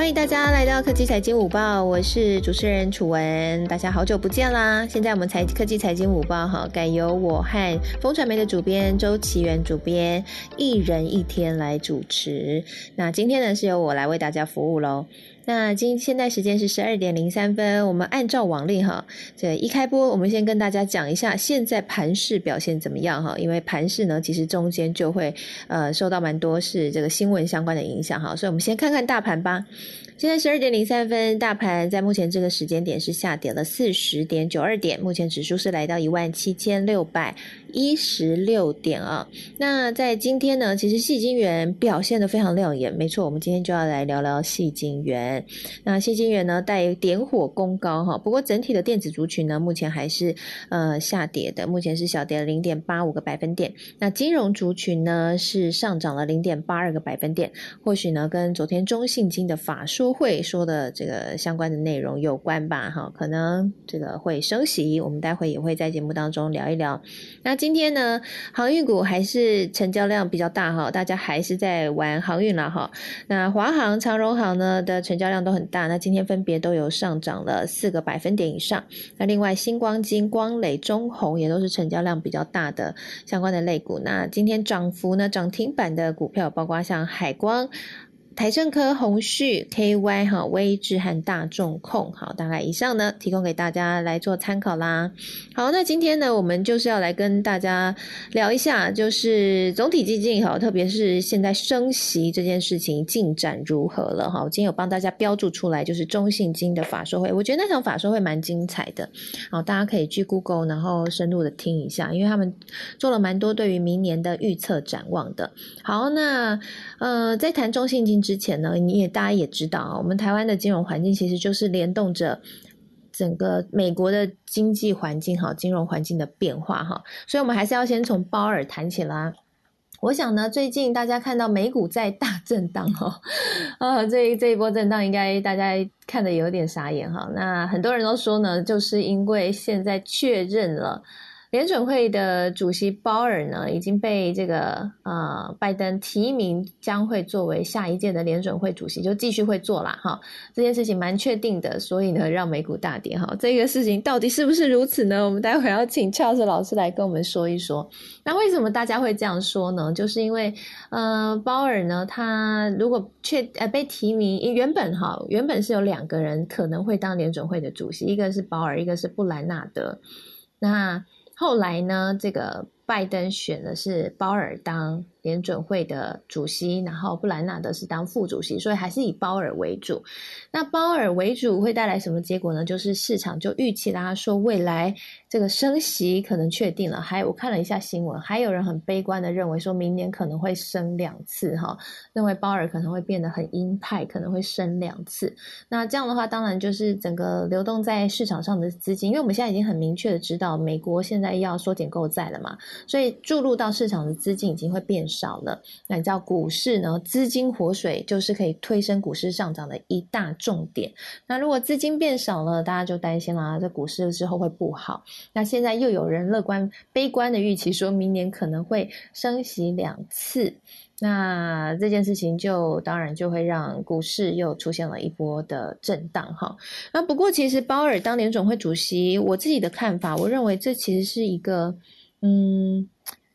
欢迎大家来到科技财经午报，我是主持人楚文，大家好久不见啦！现在我们财科技财经午报哈，改由我和风传媒的主编周奇源主编一人一天来主持。那今天呢，是由我来为大家服务喽。那今现在时间是十二点零三分，我们按照往例哈，这一开播，我们先跟大家讲一下现在盘市表现怎么样哈，因为盘市呢，其实中间就会呃受到蛮多是这个新闻相关的影响哈，所以我们先看看大盘吧。现在十二点零三分，大盘在目前这个时间点是下跌了四十点九二点，目前指数是来到一万七千六百一十六点啊。那在今天呢，其实细晶元表现的非常亮眼，没错，我们今天就要来聊聊细晶元。那细晶元呢带点火攻高哈，不过整体的电子族群呢，目前还是呃下跌的，目前是小跌了零点八五个百分点。那金融族群呢是上涨了零点八二个百分点，或许呢跟昨天中信金的法说。会说的这个相关的内容有关吧，哈，可能这个会升息，我们待会也会在节目当中聊一聊。那今天呢，航运股还是成交量比较大哈，大家还是在玩航运了哈。那华航、长荣航呢的成交量都很大，那今天分别都有上涨了四个百分点以上。那另外，星光金、光磊、中红也都是成交量比较大的相关的类股。那今天涨幅呢，涨停板的股票包括像海光。台政科、宏旭、KY 哈、威智和大众控好，大概以上呢，提供给大家来做参考啦。好，那今天呢，我们就是要来跟大家聊一下，就是总体基金哈，特别是现在升息这件事情进展如何了哈。我今天有帮大家标注出来，就是中信金的法说会，我觉得那场法说会蛮精彩的，好，大家可以去 Google 然后深入的听一下，因为他们做了蛮多对于明年的预测展望的。好，那呃，在谈中信金之之前呢，你也大家也知道啊，我们台湾的金融环境其实就是联动着整个美国的经济环境哈，金融环境的变化哈，所以我们还是要先从鲍尔谈起啦。我想呢，最近大家看到美股在大震荡哈，啊，这这一波震荡应该大家看的有点傻眼哈。那很多人都说呢，就是因为现在确认了。联准会的主席鲍尔呢，已经被这个呃拜登提名，将会作为下一届的联准会主席，就继续会做啦哈。这件事情蛮确定的，所以呢，让美股大跌哈。这个事情到底是不是如此呢？我们待会要请俏子老师来跟我们说一说。那为什么大家会这样说呢？就是因为呃，鲍尔呢，他如果确呃被提名，原本哈原本是有两个人可能会当联准会的主席，一个是鲍尔，一个是布兰纳德。那后来呢？这个拜登选的是鲍尔当。联准会的主席，然后布兰纳德是当副主席，所以还是以鲍尔为主。那鲍尔为主会带来什么结果呢？就是市场就预期啦，说未来这个升息可能确定了。还我看了一下新闻，还有人很悲观的认为，说明年可能会升两次哈，认为鲍尔可能会变得很鹰派，可能会升两次。那这样的话，当然就是整个流动在市场上的资金，因为我们现在已经很明确的知道，美国现在要缩减购债了嘛，所以注入到市场的资金已经会变。少了，那你知道股市呢？资金活水就是可以推升股市上涨的一大重点。那如果资金变少了，大家就担心啦，这股市之后会不好。那现在又有人乐观、悲观的预期，说明年可能会升息两次。那这件事情就当然就会让股市又出现了一波的震荡哈。那不过其实鲍尔当年总会主席，我自己的看法，我认为这其实是一个嗯。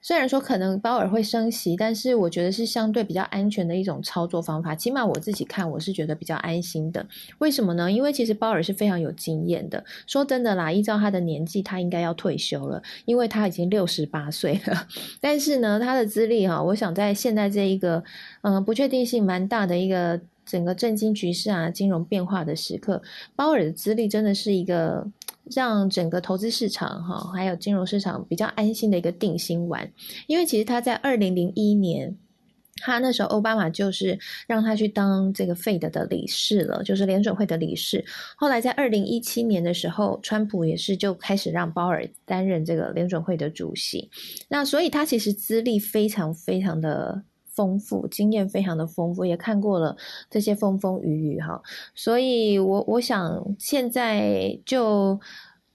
虽然说可能鲍尔会升息，但是我觉得是相对比较安全的一种操作方法。起码我自己看，我是觉得比较安心的。为什么呢？因为其实鲍尔是非常有经验的。说真的啦，依照他的年纪，他应该要退休了，因为他已经六十八岁了。但是呢，他的资历哈，我想在现在这一个嗯不确定性蛮大的一个整个震惊局势啊、金融变化的时刻，鲍尔的资历真的是一个。让整个投资市场哈，还有金融市场比较安心的一个定心丸，因为其实他在二零零一年，他那时候奥巴马就是让他去当这个 Fed 的理事了，就是联准会的理事。后来在二零一七年的时候，川普也是就开始让鲍尔担任这个联准会的主席。那所以他其实资历非常非常的。丰富经验非常的丰富，也看过了这些风风雨雨哈，所以我我想现在就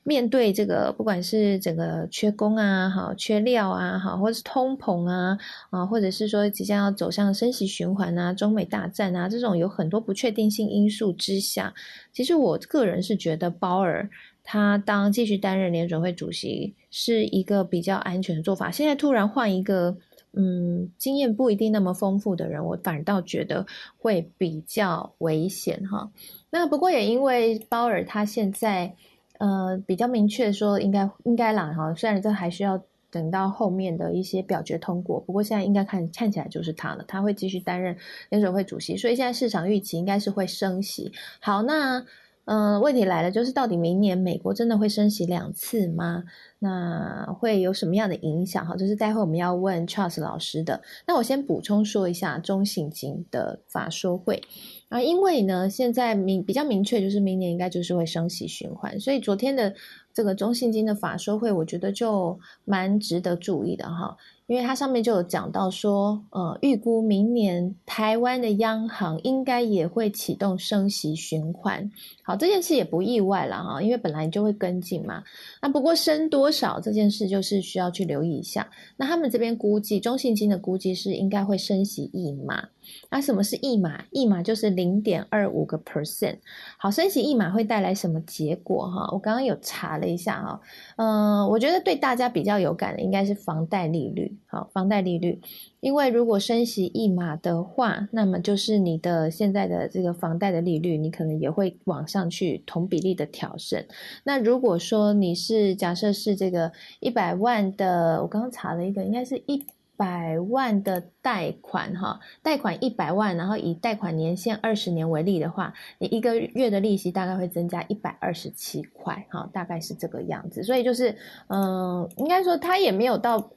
面对这个，不管是整个缺工啊，哈，缺料啊，哈，或者是通膨啊，啊，或者是说即将要走向升息循环啊，中美大战啊，这种有很多不确定性因素之下，其实我个人是觉得鲍尔他当继续担任联准会主席是一个比较安全的做法。现在突然换一个，嗯，经验不一定那么丰富的人，我反倒觉得会比较危险哈。那不过也因为鲍尔他现在。呃，比较明确说，应该应该啦哈。虽然这还需要等到后面的一些表决通过，不过现在应该看看起来就是他了，他会继续担任联准会主席，所以现在市场预期应该是会升息。好，那嗯，问题来了，就是到底明年美国真的会升息两次吗？那会有什么样的影响？哈，就是待会我们要问 Charles 老师的。那我先补充说一下中性金的法说会。啊，因为呢，现在明比较明确，就是明年应该就是会升息循环，所以昨天的这个中性金的法说会，我觉得就蛮值得注意的哈。因为它上面就有讲到说，呃，预估明年台湾的央行应该也会启动升息循环。好，这件事也不意外了哈，因为本来就会跟进嘛。那不过升多少这件事就是需要去留意一下。那他们这边估计，中信金的估计是应该会升息一码。那什么是一码？一码就是零点二五个 percent。好，升息一码会带来什么结果？哈，我刚刚有查了一下哈，嗯，我觉得对大家比较有感的应该是房贷利率。好，房贷利率，因为如果升息一码的话，那么就是你的现在的这个房贷的利率，你可能也会往上去同比例的调升。那如果说你是假设是这个一百万的，我刚刚查了一个，应该是一。百万的贷款，哈，贷款一百万，然后以贷款年限二十年为例的话，你一个月的利息大概会增加一百二十七块，哈，大概是这个样子。所以就是，嗯，应该说它也没有到，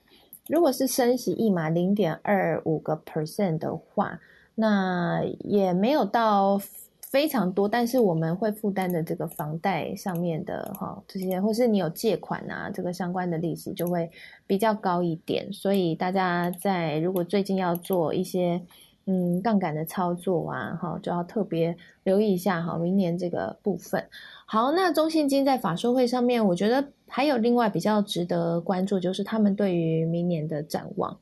如果是升息一码零点二五个 percent 的话，那也没有到。非常多，但是我们会负担的这个房贷上面的哈这些，或是你有借款啊，这个相关的利息就会比较高一点。所以大家在如果最近要做一些嗯杠杆的操作啊，哈，就要特别留意一下哈，明年这个部分。好，那中信金在法说会上面，我觉得还有另外比较值得关注，就是他们对于明年的展望。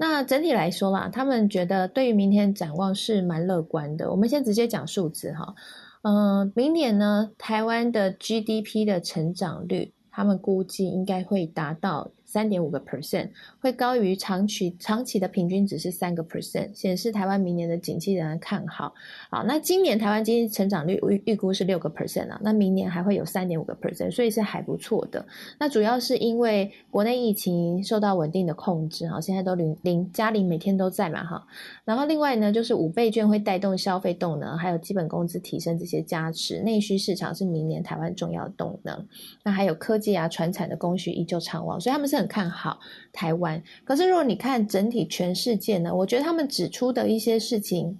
那整体来说啦，他们觉得对于明天展望是蛮乐观的。我们先直接讲数字哈，嗯，明年呢，台湾的 GDP 的成长率，他们估计应该会达到。三点五个 percent 会高于长期长期的平均值是三个 percent，显示台湾明年的景气仍然看好。好，那今年台湾经济成长率预预估是六个 percent 啊，那明年还会有三点五个 percent，所以是还不错的。那主要是因为国内疫情受到稳定的控制，哈，现在都零零嘉玲每天都在嘛，哈。然后另外呢，就是五倍券会带动消费动能，还有基本工资提升这些加持，内需市场是明年台湾重要的动能。那还有科技啊、传产的供需依旧畅旺，所以他们是。很看好台湾，可是如果你看整体全世界呢，我觉得他们指出的一些事情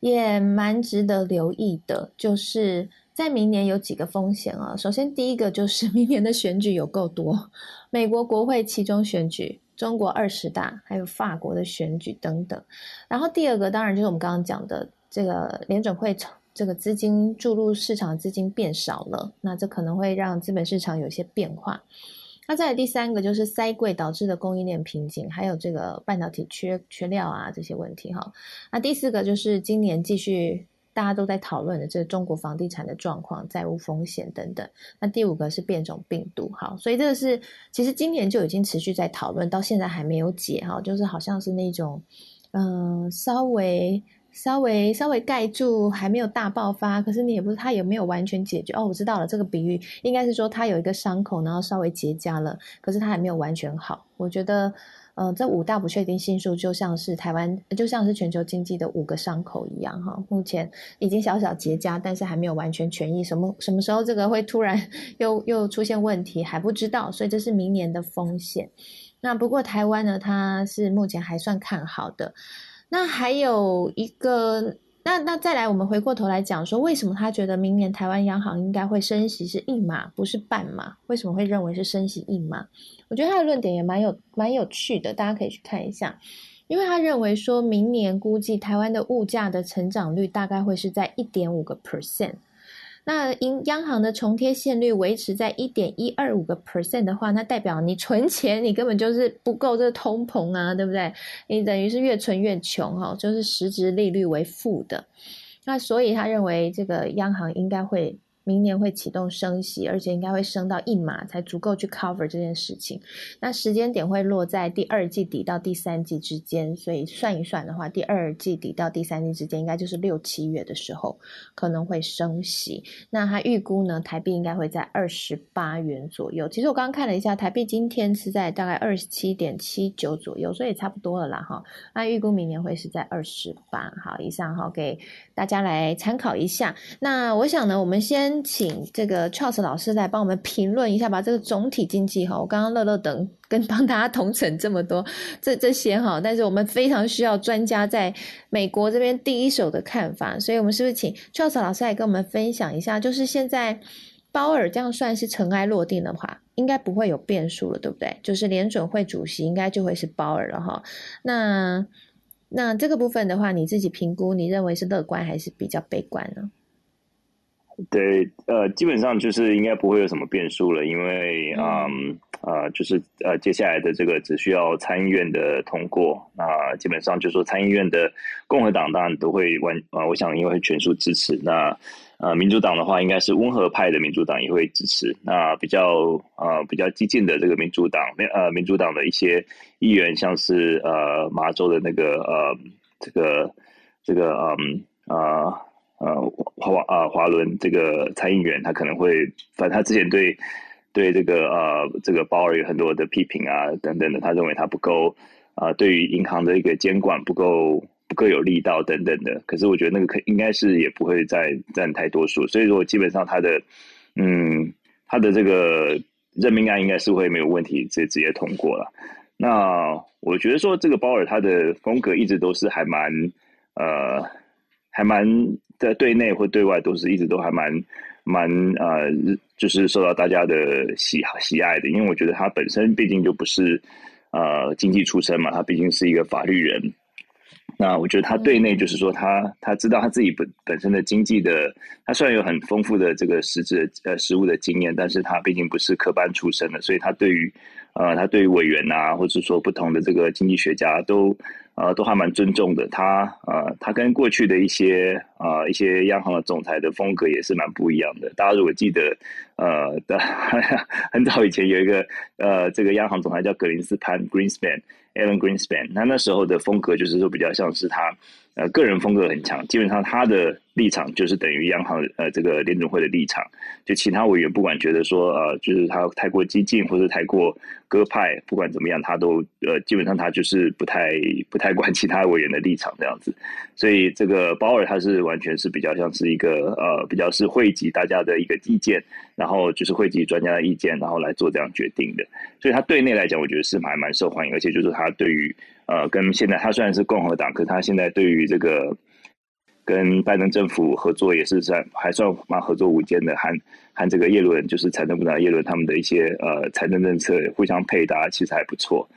也蛮值得留意的，就是在明年有几个风险啊。首先，第一个就是明年的选举有够多，美国国会其中选举、中国二十大，还有法国的选举等等。然后第二个，当然就是我们刚刚讲的这个联准会这个资金注入市场资金变少了，那这可能会让资本市场有些变化。那再来第三个就是塞柜导致的供应链瓶颈，还有这个半导体缺缺料啊这些问题哈。那第四个就是今年继续大家都在讨论的这中国房地产的状况、债务风险等等。那第五个是变种病毒哈，所以这个是其实今年就已经持续在讨论，到现在还没有解哈，就是好像是那种嗯稍微。稍微稍微盖住，还没有大爆发。可是你也不是它也没有完全解决哦？我知道了，这个比喻应该是说它有一个伤口，然后稍微结痂了，可是它还没有完全好。我觉得，呃，这五大不确定性数就像是台湾，就像是全球经济的五个伤口一样哈。目前已经小小结痂，但是还没有完全痊愈。什么什么时候这个会突然 又又出现问题还不知道，所以这是明年的风险。那不过台湾呢，它是目前还算看好的。那还有一个，那那再来，我们回过头来讲说，为什么他觉得明年台湾央行应该会升息是一码，不是半码？为什么会认为是升息一码？我觉得他的论点也蛮有蛮有趣的，大家可以去看一下。因为他认为说明年估计台湾的物价的成长率大概会是在一点五个 percent，那银央行的重贴现率维持在一点一二五个 percent 的话，那代表你存钱你根本就是不够这个通膨啊，对不对？你等于是越存越穷哈，就是实质利率为负的。那所以他认为这个央行应该会。明年会启动升息，而且应该会升到一码才足够去 cover 这件事情。那时间点会落在第二季底到第三季之间，所以算一算的话，第二季底到第三季之间应该就是六七月的时候可能会升息。那他预估呢，台币应该会在二十八元左右。其实我刚刚看了一下，台币今天是在大概二十七点七九左右，所以差不多了啦哈。那预估明年会是在二十八。好，以上哈给大家来参考一下。那我想呢，我们先。请这个 Charles 老师来帮我们评论一下吧。这个总体经济哈，我刚刚乐乐等跟帮大家同整这么多 这这些哈，但是我们非常需要专家在美国这边第一手的看法，所以我们是不是请 Charles 老师来跟我们分享一下？就是现在鲍尔这样算是尘埃落定的话，应该不会有变数了，对不对？就是联准会主席应该就会是鲍尔了哈。那那这个部分的话，你自己评估，你认为是乐观还是比较悲观呢？对，呃，基本上就是应该不会有什么变数了，因为，嗯，呃，就是呃，接下来的这个只需要参议院的通过，那基本上就说参议院的共和党当然都会完，啊，我想因为全数支持，那呃，民主党的话应该是温和派的民主党也会支持，那比较呃比较激进的这个民主党，呃，民主党的一些议员，像是呃，麻州的那个呃，这个这个嗯啊。呃，华啊华伦这个参议员，他可能会，反正他之前对对这个呃这个鲍尔有很多的批评啊等等的，他认为他不够啊，对于银行的一个监管不够不够有力道等等的。可是我觉得那个可应该是也不会再占太多数，所以说基本上他的嗯他的这个任命案应该是会没有问题，直直接通过了。那我觉得说这个鲍尔他的风格一直都是还蛮呃还蛮。在对内或对外都是一直都还蛮蛮呃，就是受到大家的喜喜爱的，因为我觉得他本身毕竟就不是呃经济出身嘛，他毕竟是一个法律人。那我觉得他对内就是说，他他知道他自己本本身的经济的，他虽然有很丰富的这个实质呃实务的经验，但是他毕竟不是科班出身的，所以他对于呃他对于委员呐，或者说不同的这个经济学家都。呃，都还蛮尊重的。他呃，他跟过去的一些呃一些央行的总裁的风格也是蛮不一样的。大家如果记得，呃，的很早以前有一个呃，这个央行总裁叫格林斯潘 （Greenspan），Alan Greenspan。那那时候的风格就是说比较像是他呃个人风格很强，基本上他的立场就是等于央行呃这个联准会的立场。就其他委员不管觉得说呃，就是他太过激进或者太过。鸽派不管怎么样，他都呃基本上他就是不太不太管其他委员的立场这样子，所以这个鲍尔他是完全是比较像是一个呃比较是汇集大家的一个意见，然后就是汇集专家的意见，然后来做这样决定的。所以他对内来讲，我觉得是蛮蛮受欢迎，而且就是他对于呃跟现在他虽然是共和党，可他现在对于这个。跟拜登政府合作也是算还算蛮合作无间的，和和这个耶伦就是财政部长耶伦他们的一些呃财政政策互相配搭，其实还不错。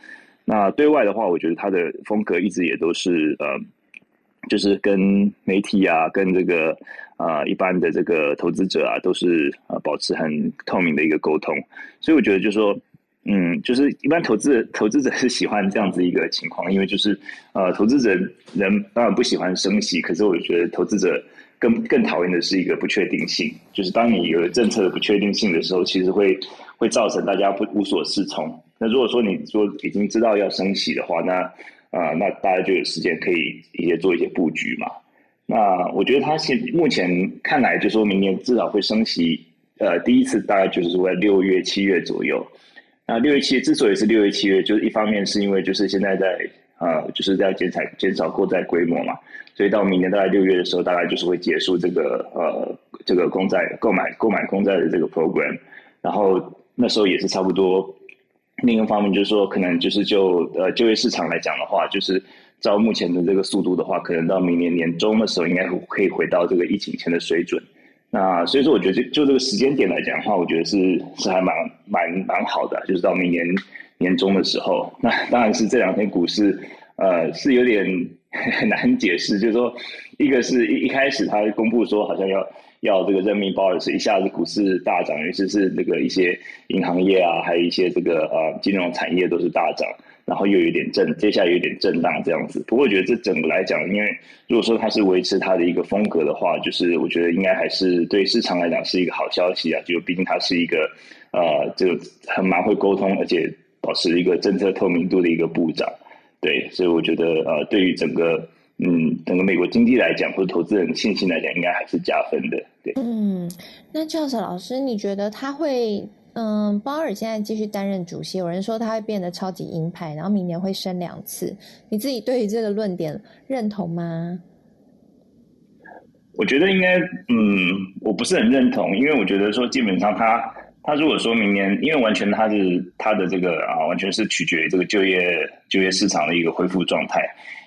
那对外的话，我觉得他的风格一直也都是呃，就是跟媒体啊，跟这个呃一般的这个投资者啊，都是呃保持很透明的一个沟通。所以我觉得就是说。嗯，就是一般投资投资者是喜欢这样子一个情况，因为就是呃，投资者人当然不喜欢升息，可是我觉得投资者更更讨厌的是一个不确定性，就是当你有了政策的不确定性的时候，其实会会造成大家不无所适从。那如果说你说已经知道要升息的话，那啊，那大家就有时间可以一些做一些布局嘛。那我觉得他现目前看来，就说明年至少会升息，呃，第一次大概就是说在六月七月左右。那六月七月之所以是六月七月，就是一方面是因为就是现在在呃，就是在减产减少购债规模嘛，所以到明年大概六月的时候，大概就是会结束这个呃这个公债购买购买公债的这个 program，然后那时候也是差不多。另一方面就是说，可能就是就呃就业市场来讲的话，就是照目前的这个速度的话，可能到明年年中的时候，应该可以回到这个疫情前的水准。那所以说，我觉得就就这个时间点来讲的话，我觉得是是还蛮蛮蛮好的，就是到明年年中的时候。那当然是这两天股市，呃，是有点很 难解释，就是说，一个是一一开始他公布说好像要要这个任命鲍尔斯，一下子股市大涨，尤其是这个一些银行业啊，还有一些这个呃金融产业都是大涨，然后又有点震，接下来有点震荡这样子。不过我觉得这整个来讲，因为如果说他是维持他的一个风格的话，就是我觉得应该还是对市场来讲是一个好消息啊。就毕竟他是一个呃这个很蛮会沟通，而且保持一个政策透明度的一个部长。对，所以我觉得呃，对于整个。嗯，整个美国经济来讲，或者投资人信心来讲，应该还是加分的。对，嗯，那教授老师，你觉得他会，嗯，鲍尔现在继续担任主席，有人说他会变得超级鹰派，然后明年会升两次，你自己对于这个论点认同吗？我觉得应该，嗯，我不是很认同，因为我觉得说，基本上他，他如果说明年，因为完全他是他的这个啊，完全是取决于这个就业就业市场的一个恢复状态。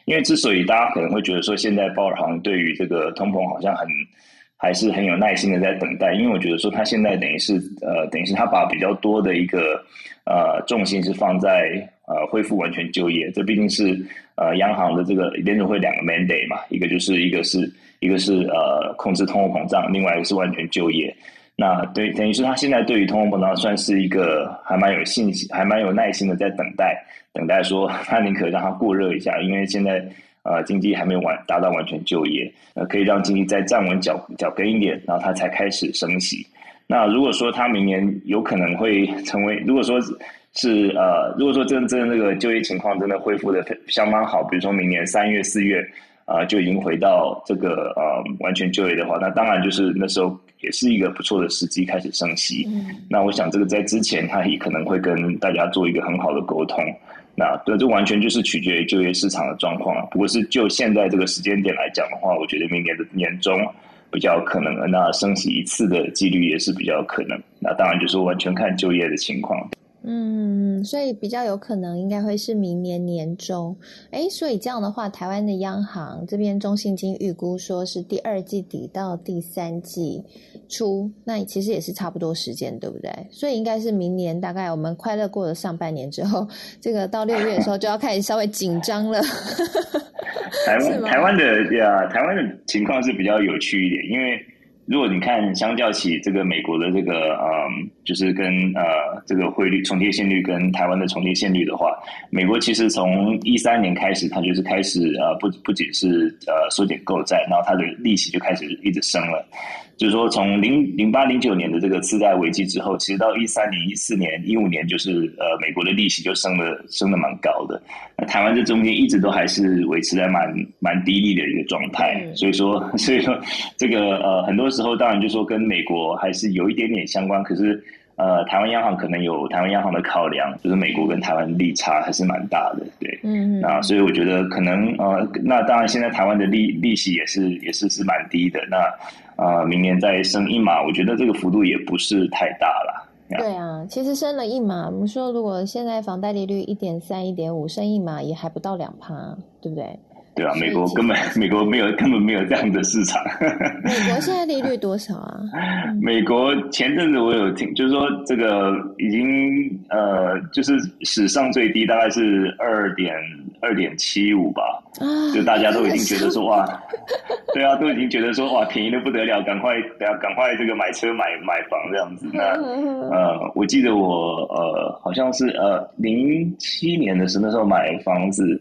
因为之所以大家可能会觉得说，现在鲍尔行对于这个通膨好像很还是很有耐心的在等待，因为我觉得说他现在等于是呃，等于是他把比较多的一个呃重心是放在呃恢复完全就业，这毕竟是呃央行的这个联储会两个 mandate 嘛，一个就是一个是一个是呃控制通货膨胀，另外一个是完全就业。那对等于是他现在对于通货膨胀算是一个还蛮有信心、还蛮有耐心的在等待。等待说，他宁可让它过热一下，因为现在呃经济还没有完达到完全就业，呃可以让经济再站稳脚脚跟一点，然后他才开始升息。那如果说他明年有可能会成为，如果说是呃如果说真真那个就业情况真的恢复的相当好，比如说明年三月四月啊就已经回到这个呃完全就业的话，那当然就是那时候也是一个不错的时机开始升息。那我想这个在之前他也可能会跟大家做一个很好的沟通。那对，这完全就是取决于就业市场的状况不过是就现在这个时间点来讲的话，我觉得明年的年中比较可能，那升息一次的几率也是比较可能。那当然就是完全看就业的情况。嗯，所以比较有可能应该会是明年年中。哎，所以这样的话，台湾的央行这边中信金预估说是第二季底到第三季初，那其实也是差不多时间，对不对？所以应该是明年大概我们快乐过了上半年之后，这个到六月的时候就要开始稍微紧张了。台湾台湾的呀，台湾的情况是比较有趣一点，因为。如果你看相较起这个美国的这个嗯，就是跟呃这个汇率重贴现率跟台湾的重贴现率的话，美国其实从一三年开始，它就是开始呃不不仅是呃缩减购债，然后它的利息就开始一直升了。就是说，从零零八零九年的这个次贷危机之后，其实到一三年、一四年、一五年，就是呃，美国的利息就升了，升的蛮高的。那台湾这中间一直都还是维持在蛮蛮低利的一个状态。所以说，所以说这个呃，很多时候当然就说跟美国还是有一点点相关。可是呃，台湾央行可能有台湾央行的考量，就是美国跟台湾利差还是蛮大的。对，嗯，那所以我觉得可能呃，那当然现在台湾的利利息也是也是是蛮低的。那啊，明年再升一码，我觉得这个幅度也不是太大了。对啊，其实升了一码，我们说如果现在房贷利率一点三、一点五，升一码也还不到两趴，对不对？对啊，美国根本美国没有根本没有这样的市场。美国现在利率多少啊？美国前阵子我有听，就是说这个已经呃，就是史上最低大概是二点二点七五吧。就大家都已经觉得说哇，对啊，都已经觉得说哇，便宜的不得了，赶快等下赶快这个买车买买房这样子。那呃，我记得我呃好像是呃零七年的时候那时候买房子。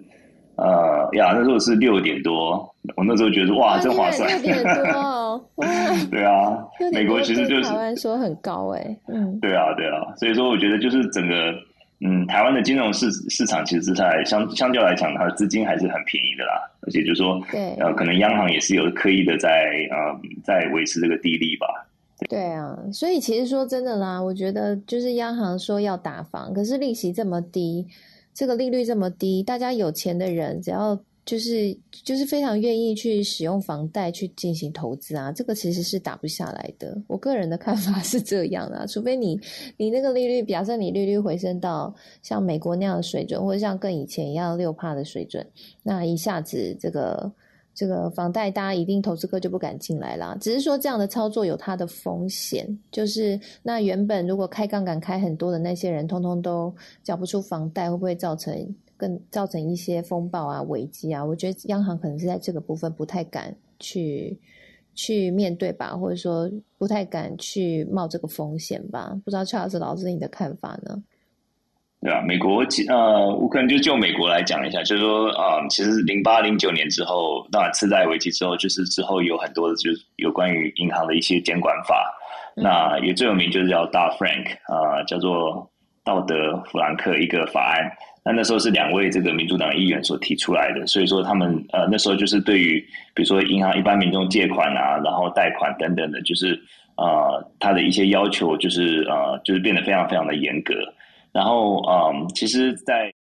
呃呀，那时候是六点多，我那时候觉得哇，真划算。六点多，对啊，美国其实就是台湾说很高哎，嗯，对啊，对啊，所以说我觉得就是整个嗯，台湾的金融市市场其实在相相较来讲，它的资金还是很便宜的啦，而且就是说，对，呃，可能央行也是有刻意的在呃在维持这个低利吧。对啊，所以其实说真的啦，我觉得就是央行说要打房，可是利息这么低。这个利率这么低，大家有钱的人只要就是就是非常愿意去使用房贷去进行投资啊，这个其实是打不下来的。我个人的看法 是这样啊，除非你你那个利率，假设你利率回升到像美国那样的水准，或者像更以前一样六帕的水准，那一下子这个。这个房贷，大家一定投资客就不敢进来啦。只是说这样的操作有它的风险，就是那原本如果开杠杆开很多的那些人，通通都缴不出房贷，会不会造成更造成一些风暴啊、危机啊？我觉得央行可能是在这个部分不太敢去去面对吧，或者说不太敢去冒这个风险吧？不知道 Charles 老师你的看法呢？对吧，美国呃，我可能就就美国来讲一下，就是说啊，其实零八零九年之后，当然次贷危机之后，就是之后有很多的就是有关于银行的一些监管法，那也最有名就是叫大 Frank 啊，叫做道德弗兰克一个法案。那那时候是两位这个民主党议员所提出来的，所以说他们呃那时候就是对于比如说银行一般民众借款啊，然后贷款等等的，就是呃他的一些要求就是呃就是变得非常非常的严格。然后，嗯，其实再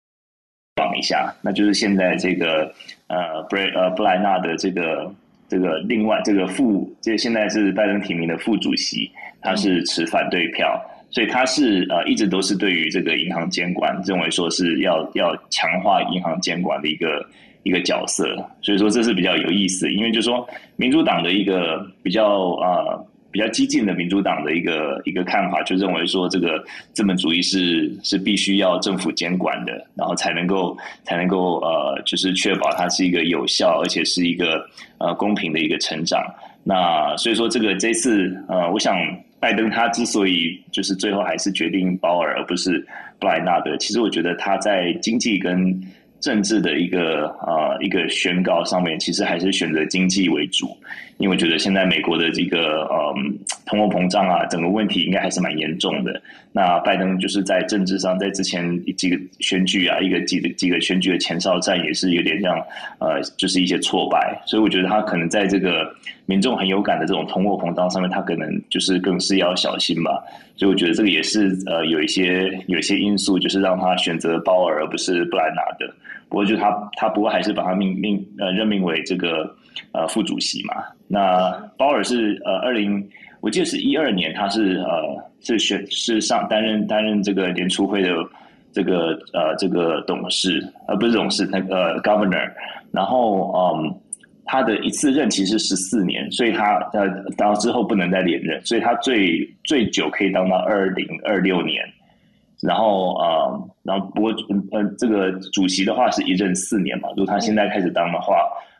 讲一下，那就是现在这个呃，布莱呃布莱纳的这个这个另外这个副，这现在是拜登提名的副主席，他是持反对票，所以他是呃一直都是对于这个银行监管认为说是要要强化银行监管的一个一个角色，所以说这是比较有意思，因为就说民主党的一个比较啊。比较激进的民主党的一个一个看法，就认为说这个资本主义是是必须要政府监管的，然后才能够才能够呃，就是确保它是一个有效而且是一个呃公平的一个成长。那所以说这个这次呃，我想拜登他之所以就是最后还是决定鲍尔而不是布莱纳德，其实我觉得他在经济跟政治的一个呃一个宣告上面，其实还是选择经济为主。因为我觉得现在美国的这个嗯通货膨胀啊，整个问题应该还是蛮严重的。那拜登就是在政治上，在之前几个选举啊，一个几个几个选举的前哨战也是有点像呃，就是一些挫败。所以我觉得他可能在这个民众很有感的这种通货膨胀上面，他可能就是更是要小心吧。所以我觉得这个也是呃有一些有一些因素，就是让他选择鲍尔而不是布兰纳德。不过就他他不过还是把他命命呃任命为这个呃副主席嘛。那鲍尔是呃二零，我记得是一二年，他是呃是选是上担任担任这个联储会的这个呃这个董事，而不是董事那个 governor。然后嗯，他的一次任期是十四年，所以他呃当之后不能再连任，所以他最最久可以当到二零二六年。然后呃，然后不过呃这个主席的话是一任四年嘛，如果他现在开始当的话。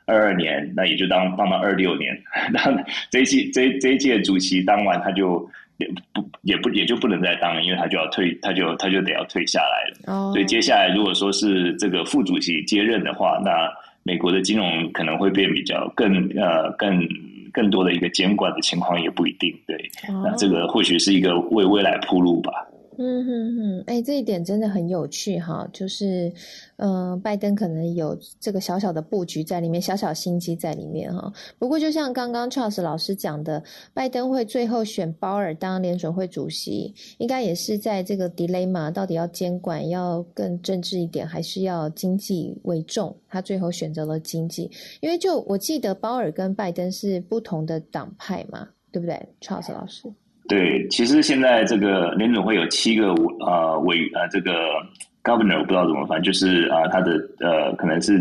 二二年，那也就当当到二六年，那这一期这这一届主席当完，他就也不也不也就不能再当了，因为他就要退，他就他就得要退下来了。哦，所以接下来如果说是这个副主席接任的话，那美国的金融可能会变比较更呃更更多的一个监管的情况也不一定。对，那这个或许是一个为未来铺路吧。嗯哼哼，哎，这一点真的很有趣哈，就是，嗯，拜登可能有这个小小的布局在里面，小小心机在里面哈。不过，就像刚刚 Charles 老师讲的，拜登会最后选鲍尔当联准会主席，应该也是在这个 delay 嘛，到底要监管要更政治一点，还是要经济为重？他最后选择了经济，因为就我记得鲍尔跟拜登是不同的党派嘛，对不对，Charles 老师？对，其实现在这个联总会有七个呃委呃这个 governor 我不知道怎么翻，就是啊他的呃可能是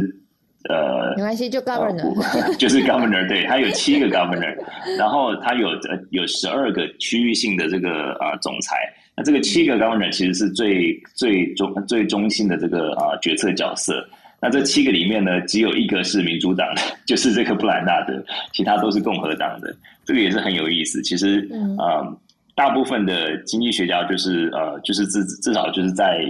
呃没关系就 governor 就是 governor 对，他有七个 governor，然后他有呃有十二个区域性的这个啊总裁，那这个七个 governor 其实是最最中最中心的这个啊决策角色。那这七个里面呢，只有一个是民主党的，就是这个布兰纳德，其他都是共和党的。这个也是很有意思。其实，呃，大部分的经济学家就是呃，就是至至少就是在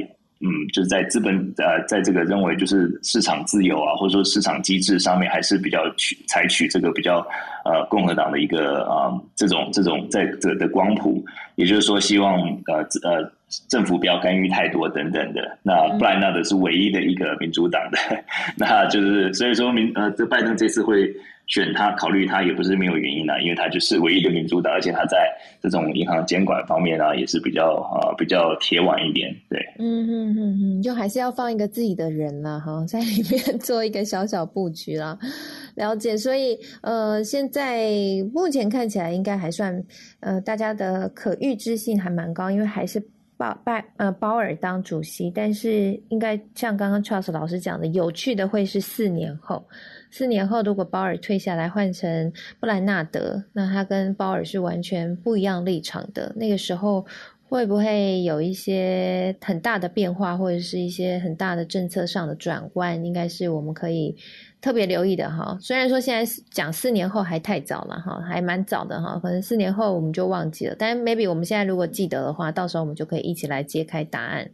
嗯，就是在资本呃，在这个认为就是市场自由啊，或者说市场机制上面，还是比较取采取这个比较呃共和党的一个啊这种这种在的的光谱。也就是说，希望呃呃。政府不要干预太多等等的，那布莱纳德是唯一的一个民主党的，那就是所以说民呃，这拜登这次会选他，考虑他也不是没有原因的，因为他就是唯一的民主党，而且他在这种银行监管方面啊，也是比较啊比较铁腕一点，对，嗯嗯嗯嗯，就还是要放一个自己的人啦，哈，在里面做一个小小布局啦，了解，所以呃，现在目前看起来应该还算呃，大家的可预知性还蛮高，因为还是。鲍拜呃鲍尔当主席，但是应该像刚刚 Charles 老师讲的，有趣的会是四年后。四年后，如果鲍尔退下来换成布兰纳德，那他跟鲍尔是完全不一样立场的。那个时候，会不会有一些很大的变化，或者是一些很大的政策上的转弯？应该是我们可以特别留意的哈。虽然说现在讲四年后还太早了哈，还蛮早的哈，可能四年后我们就忘记了。但 maybe 我们现在如果记得的话，到时候我们就可以一起来揭开答案。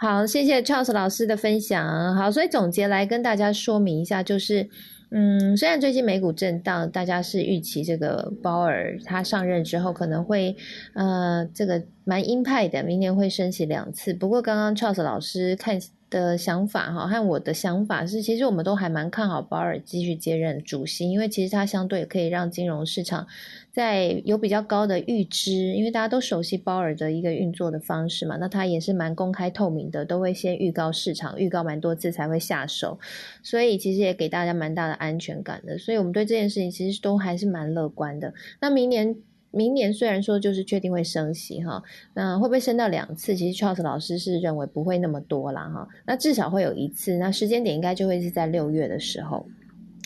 好，谢谢 Charles 老师的分享。好，所以总结来跟大家说明一下，就是。嗯，虽然最近美股震荡，大家是预期这个鲍尔他上任之后可能会，呃，这个蛮鹰派的，明年会升起两次。不过刚刚 Charles 老师看。的想法哈，和我的想法是，其实我们都还蛮看好保尔继续接任主席，因为其实他相对可以让金融市场在有比较高的预知，因为大家都熟悉保尔的一个运作的方式嘛，那他也是蛮公开透明的，都会先预告市场，预告蛮多次才会下手，所以其实也给大家蛮大的安全感的，所以我们对这件事情其实都还是蛮乐观的。那明年。明年虽然说就是确定会升息哈，那会不会升到两次？其实 Charles 老师是认为不会那么多啦哈，那至少会有一次，那时间点应该就会是在六月的时候，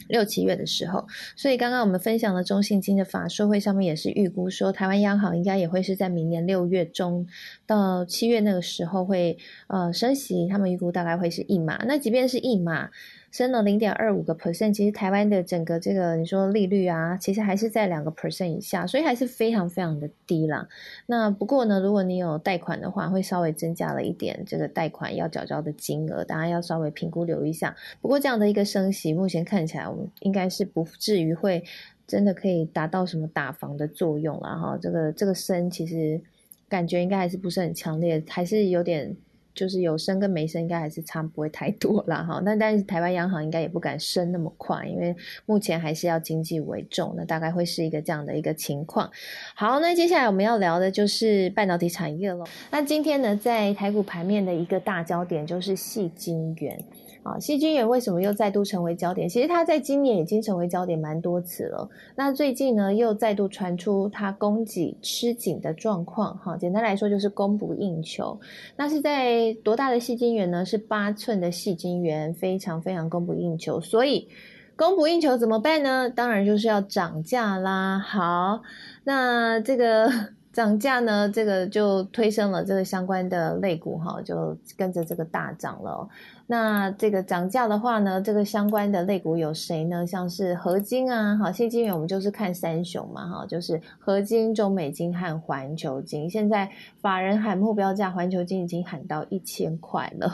六七月的时候。所以刚刚我们分享的中信金的法说会上面也是预估说，台湾央行应该也会是在明年六月中到七月那个时候会呃升息，他们预估大概会是一码。那即便是一码。升了零点二五个 percent，其实台湾的整个这个你说利率啊，其实还是在两个 percent 以下，所以还是非常非常的低啦。那不过呢，如果你有贷款的话，会稍微增加了一点这个贷款要缴交的金额，大家要稍微评估留意一下。不过这样的一个升息，目前看起来我们应该是不至于会真的可以达到什么打房的作用了哈。这个这个升其实感觉应该还是不是很强烈，还是有点。就是有升跟没升应该还是差不会太多啦哈，那但是台湾央行应该也不敢升那么快，因为目前还是要经济为重，那大概会是一个这样的一个情况。好，那接下来我们要聊的就是半导体产业喽。那今天呢，在台股盘面的一个大焦点就是细晶圆。啊，细菌源为什么又再度成为焦点？其实它在今年已经成为焦点蛮多次了。那最近呢，又再度传出它供给吃紧的状况。哈，简单来说就是供不应求。那是在多大的细菌源呢？是八寸的细菌源，非常非常供不应求。所以供不应求怎么办呢？当然就是要涨价啦。好，那这个。涨价呢，这个就推升了这个相关的类股哈，就跟着这个大涨了。那这个涨价的话呢，这个相关的类股有谁呢？像是合金啊，好，现金元我们就是看三雄嘛，哈，就是合金、中美金和环球金。现在法人喊目标价，环球金已经喊到一千块了，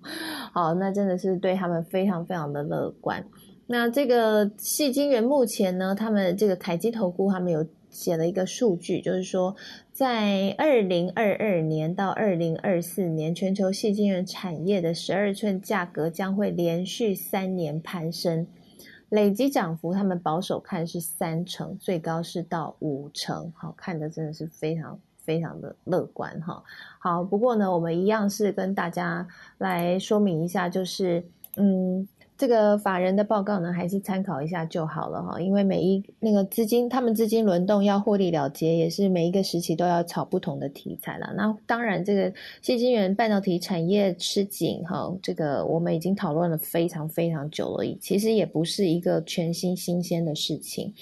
好，那真的是对他们非常非常的乐观。那这个细金元目前呢，他们这个凯基投顾他们有。写了一个数据，就是说，在二零二二年到二零二四年，全球细晶圆产业的十二寸价格将会连续三年攀升，累计涨幅他们保守看是三成，最高是到五成，好看的真的是非常非常的乐观哈。好，不过呢，我们一样是跟大家来说明一下，就是嗯。这个法人的报告呢，还是参考一下就好了哈。因为每一那个资金，他们资金轮动要获利了结，也是每一个时期都要炒不同的题材了。那当然，这个谢金元半导体产业吃紧哈，这个我们已经讨论了非常非常久了，其实也不是一个全新新鲜的事情。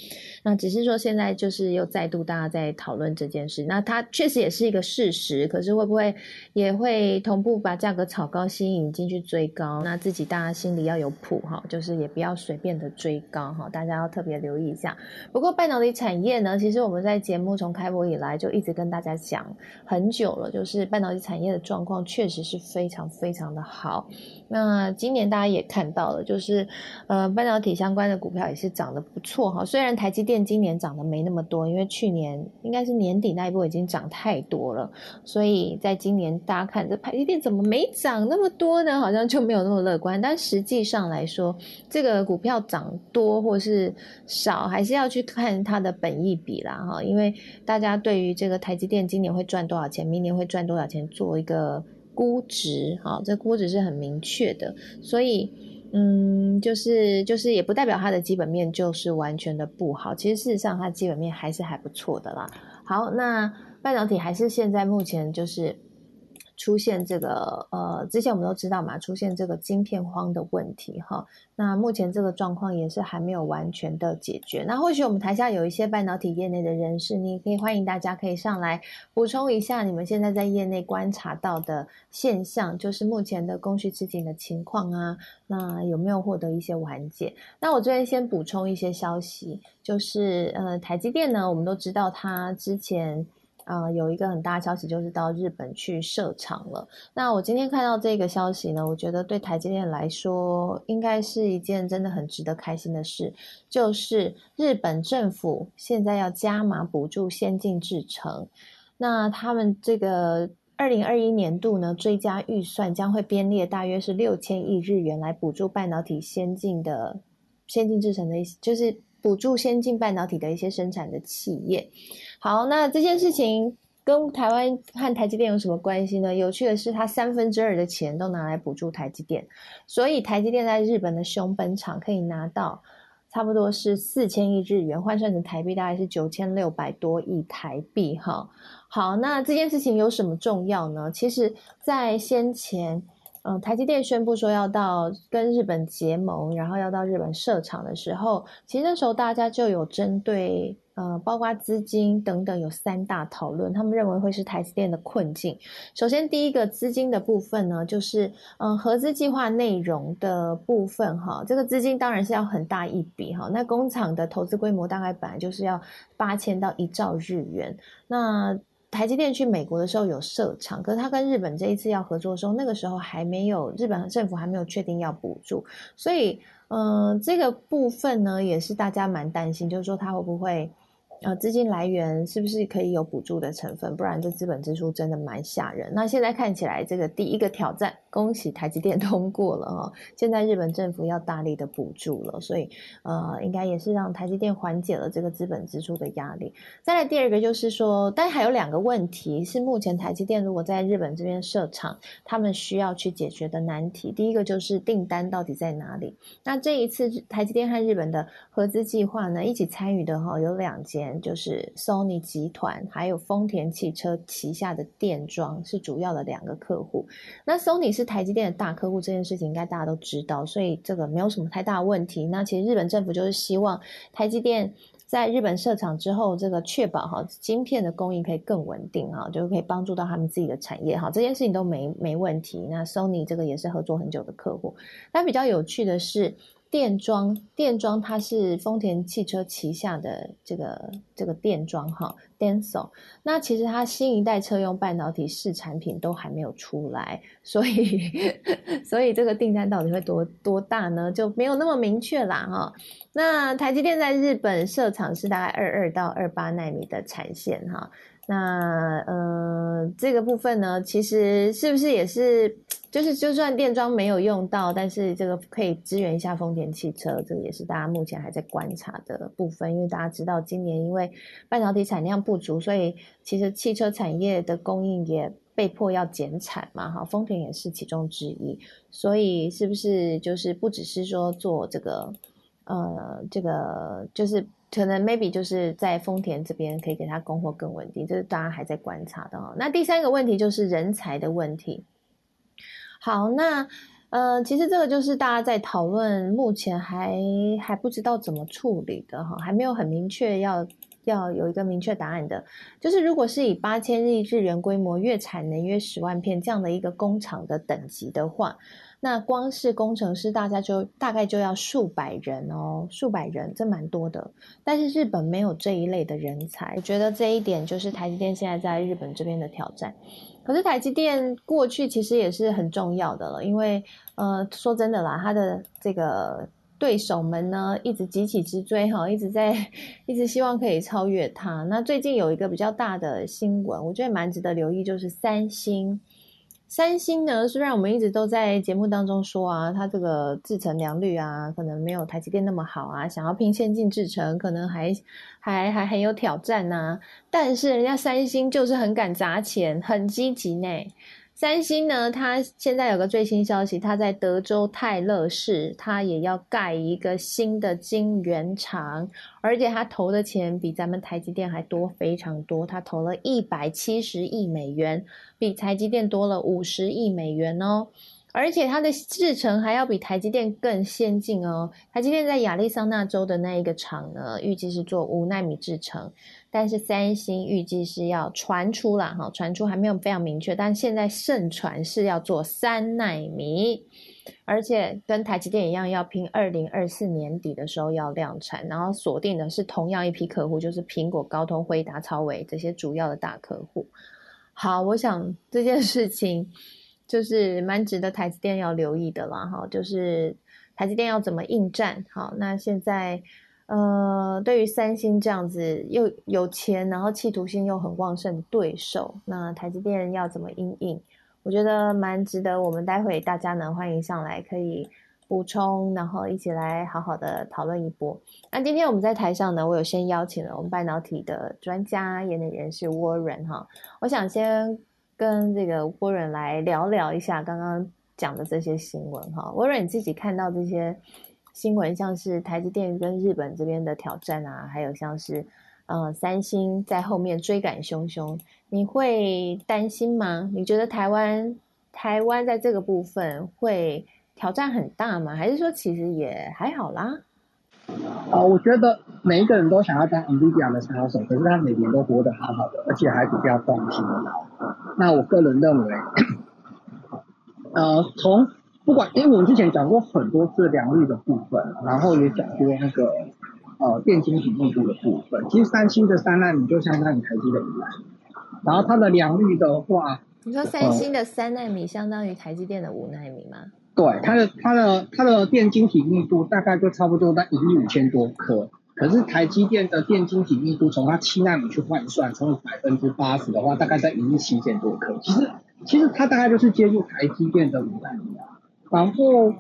那只是说现在就是又再度大家在讨论这件事。那它确实也是一个事实，可是会不会也会同步把价格炒高，吸引进去追高？那自己大家心里要有。谱哈，就是也不要随便的追高哈，大家要特别留意一下。不过半导体产业呢，其实我们在节目从开播以来就一直跟大家讲很久了，就是半导体产业的状况确实是非常非常的好。那今年大家也看到了，就是呃半导体相关的股票也是涨得不错哈。虽然台积电今年涨得没那么多，因为去年应该是年底那一波已经涨太多了，所以在今年大家看这台积电怎么没涨那么多呢？好像就没有那么乐观。但实际上来说，这个股票涨多或是少，还是要去看它的本益比啦哈。因为大家对于这个台积电今年会赚多少钱，明年会赚多少钱，做一个。估值，好，这估值是很明确的，所以，嗯，就是就是也不代表它的基本面就是完全的不好，其实事实上它基本面还是还不错的啦。好，那半导体还是现在目前就是出现这个呃，之前我们都知道嘛，出现这个晶片荒的问题哈。那目前这个状况也是还没有完全的解决。那或许我们台下有一些半导体业内的人士，你可以欢迎大家可以上来补充一下你们现在在业内观察到的现象，就是目前的供需吃紧的情况啊，那有没有获得一些缓解？那我这边先补充一些消息，就是呃，台积电呢，我们都知道它之前。啊，有一个很大的消息，就是到日本去设厂了。那我今天看到这个消息呢，我觉得对台积电来说，应该是一件真的很值得开心的事，就是日本政府现在要加码补助先进制程。那他们这个二零二一年度呢，追加预算将会编列大约是六千亿日元来补助半导体先进的先进制程的一些，就是补助先进半导体的一些生产的企业。好，那这件事情跟台湾和台积电有什么关系呢？有趣的是，它三分之二的钱都拿来补助台积电，所以台积电在日本的熊本厂可以拿到差不多是四千亿日元，换算成台币大概是九千六百多亿台币。哈，好，那这件事情有什么重要呢？其实，在先前。嗯，台积电宣布说要到跟日本结盟，然后要到日本设厂的时候，其实那时候大家就有针对呃，包括资金等等，有三大讨论。他们认为会是台积电的困境。首先，第一个资金的部分呢，就是嗯，合资计划内容的部分哈，这个资金当然是要很大一笔哈。那工厂的投资规模大概本来就是要八千到一兆日元，那。台积电去美国的时候有设厂，可是他跟日本这一次要合作的时候，那个时候还没有日本政府还没有确定要补助，所以，嗯，这个部分呢也是大家蛮担心，就是说他会不会。呃，资金来源是不是可以有补助的成分？不然这资本支出真的蛮吓人。那现在看起来，这个第一个挑战，恭喜台积电 通过了哈。现在日本政府要大力的补助了，所以呃，应该也是让台积电缓解了这个资本支出的压力。再来第二个就是说，但还有两个问题是目前台积电如果在日本这边设厂，他们需要去解决的难题。第一个就是订单到底在哪里？那这一次台积电和日本的合资计划呢，一起参与的哈有两间。就是 Sony 集团还有丰田汽车旗下的电装是主要的两个客户。那 Sony 是台积电的大客户，这件事情应该大家都知道，所以这个没有什么太大问题。那其实日本政府就是希望台积电在日本设厂之后，这个确保哈晶片的供应可以更稳定哈，就可以帮助到他们自己的产业哈。这件事情都没没问题。那 Sony 这个也是合作很久的客户。但比较有趣的是。电装，电装它是丰田汽车旗下的这个这个电装哈，Denso。那其实它新一代车用半导体试产品都还没有出来，所以 所以这个订单到底会多多大呢？就没有那么明确啦哈。那台积电在日本设厂是大概二二到二八纳米的产线哈。那呃，这个部分呢，其实是不是也是，就是就算电装没有用到，但是这个可以支援一下丰田汽车，这个也是大家目前还在观察的部分。因为大家知道，今年因为半导体产量不足，所以其实汽车产业的供应也被迫要减产嘛，哈，丰田也是其中之一。所以是不是就是不只是说做这个，呃，这个就是。可能 maybe 就是在丰田这边可以给他供货更稳定，这是大家还在观察的哦。那第三个问题就是人才的问题。好，那呃，其实这个就是大家在讨论，目前还还不知道怎么处理的哈，还没有很明确要要有一个明确答案的。就是如果是以八千亿日元规模，月产能约十万片这样的一个工厂的等级的话。那光是工程师，大家就大概就要数百人哦，数百人，这蛮多的。但是日本没有这一类的人才，我觉得这一点就是台积电现在在日本这边的挑战。可是台积电过去其实也是很重要的了，因为呃，说真的啦，它的这个对手们呢，一直急起直追哈，一直在 一直希望可以超越它。那最近有一个比较大的新闻，我觉得蛮值得留意，就是三星。三星呢，虽然我们一直都在节目当中说啊，它这个制程良率啊，可能没有台积电那么好啊，想要拼先进制程，可能还还还很有挑战呐。但是人家三星就是很敢砸钱，很积极呢。三星呢，它现在有个最新消息，它在德州泰勒市，它也要盖一个新的晶圆厂，而且它投的钱比咱们台积电还多非常多，它投了一百七十亿美元，比台积电多了五十亿美元哦。而且它的制程还要比台积电更先进哦。台积电在亚利桑那州的那一个厂呢，预计是做五纳米制程，但是三星预计是要传出了哈，传出还没有非常明确，但现在盛传是要做三纳米，而且跟台积电一样，要拼二零二四年底的时候要量产，然后锁定的是同样一批客户，就是苹果、高通、辉达、超伟这些主要的大客户。好，我想这件事情。就是蛮值得台积电要留意的啦，哈，就是台积电要怎么应战？好，那现在呃，对于三星这样子又有钱，然后企图心又很旺盛的对手，那台积电要怎么应应？我觉得蛮值得我们待会大家呢欢迎上来可以补充，然后一起来好好的讨论一波。那今天我们在台上呢，我有先邀请了我们半导体的专家、业内人士 Warren 哈，我想先。跟这个沃人来聊聊一下刚刚讲的这些新闻哈，沃人你自己看到这些新闻，像是台积电跟日本这边的挑战啊，还有像是呃三星在后面追赶汹汹，你会担心吗？你觉得台湾台湾在这个部分会挑战很大吗？还是说其实也还好啦？啊，我觉得每一个人都想要当 NVIDIA 的杀手，可是他每年都活得好好的，而且还比较放心。那我个人认为，呃，从不管，因为我们之前讲过很多次良率的部分，然后也讲过那个呃电晶体密度的部分。其实三星的三纳米就相当于台积的五纳，然后它的良率的话，你说三星的三纳米相当于台积电的五纳米吗？对，它的它的它的电晶体密度大概就差不多在一亿五千多颗，可是台积电的电晶体密度从它七纳米去换算，乘以百分之八十的话，大概在一亿七千多颗。其实其实它大概就是接近台积电的五纳米啊。然后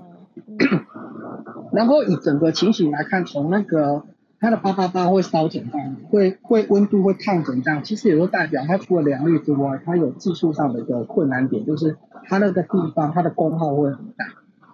然后以整个情形来看，从那个它的八八八会烧成这样，会会温度会烫成这样，其实也就代表它除了良率之外，它有技术上的一个困难点，就是。它那个地方，它的功耗会很大。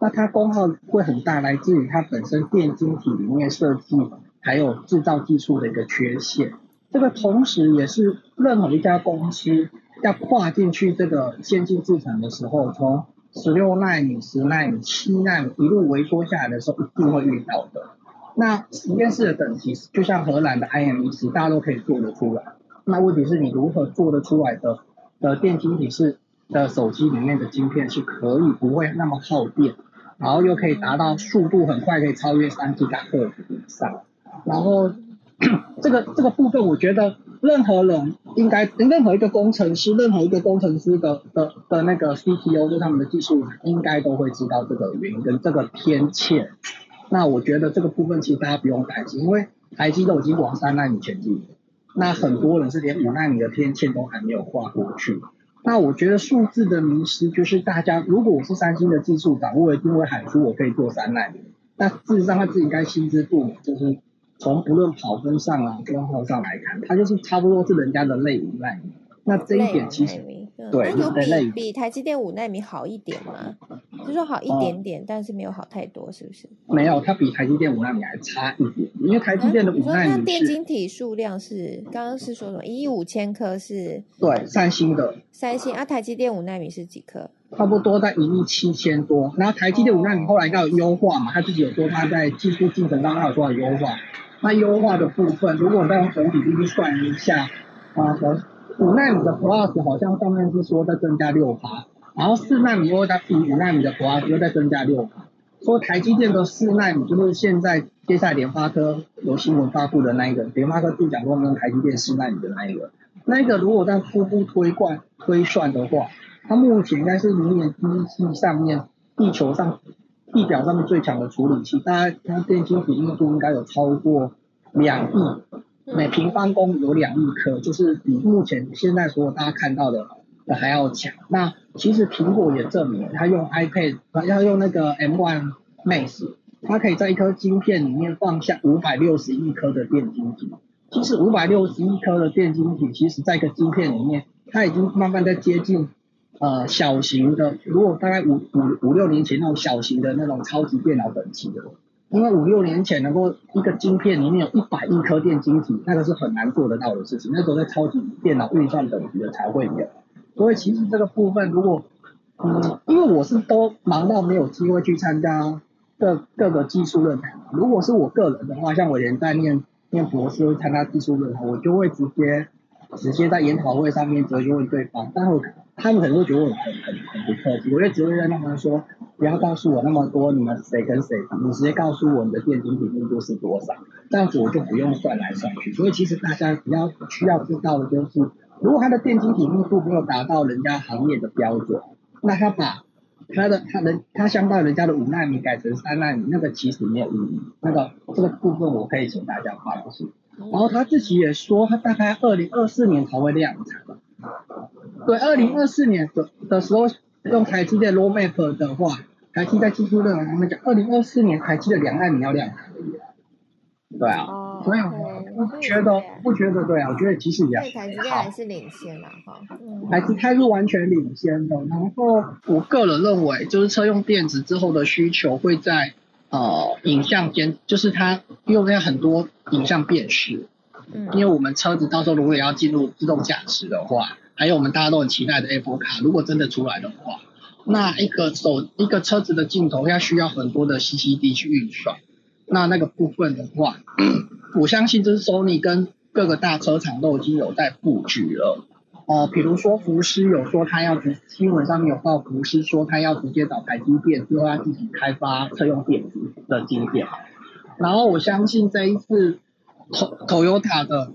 那它功耗会很大，来自于它本身电晶体里面设计还有制造技术的一个缺陷。这个同时也是任何一家公司要跨进去这个先进制程的时候，从十六纳米、十纳米、七纳米一路微缩下来的时候，一定会遇到的。那实验室的等级，就像荷兰的 IMEC，大家都可以做得出来。那问题是你如何做得出来的？的电晶体是？的手机里面的晶片是可以不会那么耗电，然后又可以达到速度很快，可以超越三 G 大赫以上。然后 这个这个部分，我觉得任何人应该，任何一个工程师，任何一个工程师的的的那个 CTO，就他们的技术应该都会知道这个原因跟这个偏欠。那我觉得这个部分其实大家不用担心，因为台积都已经往三纳米前进，那很多人是连五纳米的天线都还没有跨过去。那我觉得数字的迷失就是大家，如果我是三星的技术长，我一定会喊出我可以做三纳米。那事实上他自己应该心知肚明，就是从不论跑分上啊、功耗上来看，他就是差不多是人家的类五纳米。那这一点其实。对，有比比台积电五纳米好一点吗？就说好一点点，但是没有好太多，是不是？没有，它比台积电五纳米还差一点，因为台积电的五纳米电晶体数量是刚刚是说什么？一亿五千颗是？对，三星的。三星啊，台积电五纳米是几颗？差不多在一亿七千多。然后台积电五纳米后来要优化嘛，他自己有说他在技术进程当中有做优化。那优化的部分，如果再用总体去算一下啊和。五纳米的 Plus 好像上面是说再增加六趴，然后四纳米又再比五纳米的 Plus 又再增加六趴。说台积电的四纳米就是现在接下来联发科有新闻发布的那一个，联发科就讲说跟台积电四纳米的那一个，那一个如果在初步推算推算的话，它目前应该是明年第一季上面地球上地表上面最强的处理器，大概它电晶体密度应该有超过两亿。每平方公里有两亿颗，就是比目前现在所有大家看到的的还要强。那其实苹果也证明，它用 iPad，要用那个 M1 Max，它可以在一颗晶片里面放下五百六十亿颗的电晶体。其实五百六十亿颗的电晶体，其实在一个晶片里面，它已经慢慢在接近呃小型的，如果大概五五五六年前那种小型的那种超级电脑等级的，因为五六年前能够一个晶片里面有一百亿颗电晶体，那个是很难做得到的事情，那时候在超级电脑运算等级的才会有。所以其实这个部分，如果嗯，因为我是都忙到没有机会去参加各各个技术论坛。如果是我个人的话，像我连在念念博士参加技术论坛，我就会直接直接在研讨会上面直接问对方。但我他们可能会觉得我很很很不客气，我就直接跟他们说，不要告诉我那么多，你们谁跟谁，你直接告诉我你的电晶体密度是多少，这样子我就不用算来算去。所以其实大家比较需要知道的就是，如果他的电晶体密度没有达到人家行业的标准。那他把他的他的他相当于人家的五纳米改成三纳米，那个其实没有意义。那个这个部分我可以请大家放心。然后他自己也说，他大概二零二四年才会量产。对，二零二四年的的时候用台积电 roadmap 的话，台积在技术论坛上面讲，二零二四年台积的两纳米要量产。对啊，所以我不觉得，不觉得对啊，我觉得其实也台积电还是领先了哈，台积它是完全领先的。然后我个人认为，就是车用电子之后的需求会在呃影像间，就是它用要很多影像辨识，嗯，因为我们车子到时候如果要进入自动驾驶的话，还有我们大家都很期待的 Apple 卡，如果真的出来的话，那一个手一个车子的镜头要需要很多的 CCD 去运算。那那个部分的话，我相信就是 Sony 跟各个大车厂都已经有在布局了。哦，比如说福斯有说他要直新闻上面有报福斯说他要直接找台积电之后要自己开发车用电子的晶片。然后我相信这一次 Toyota 的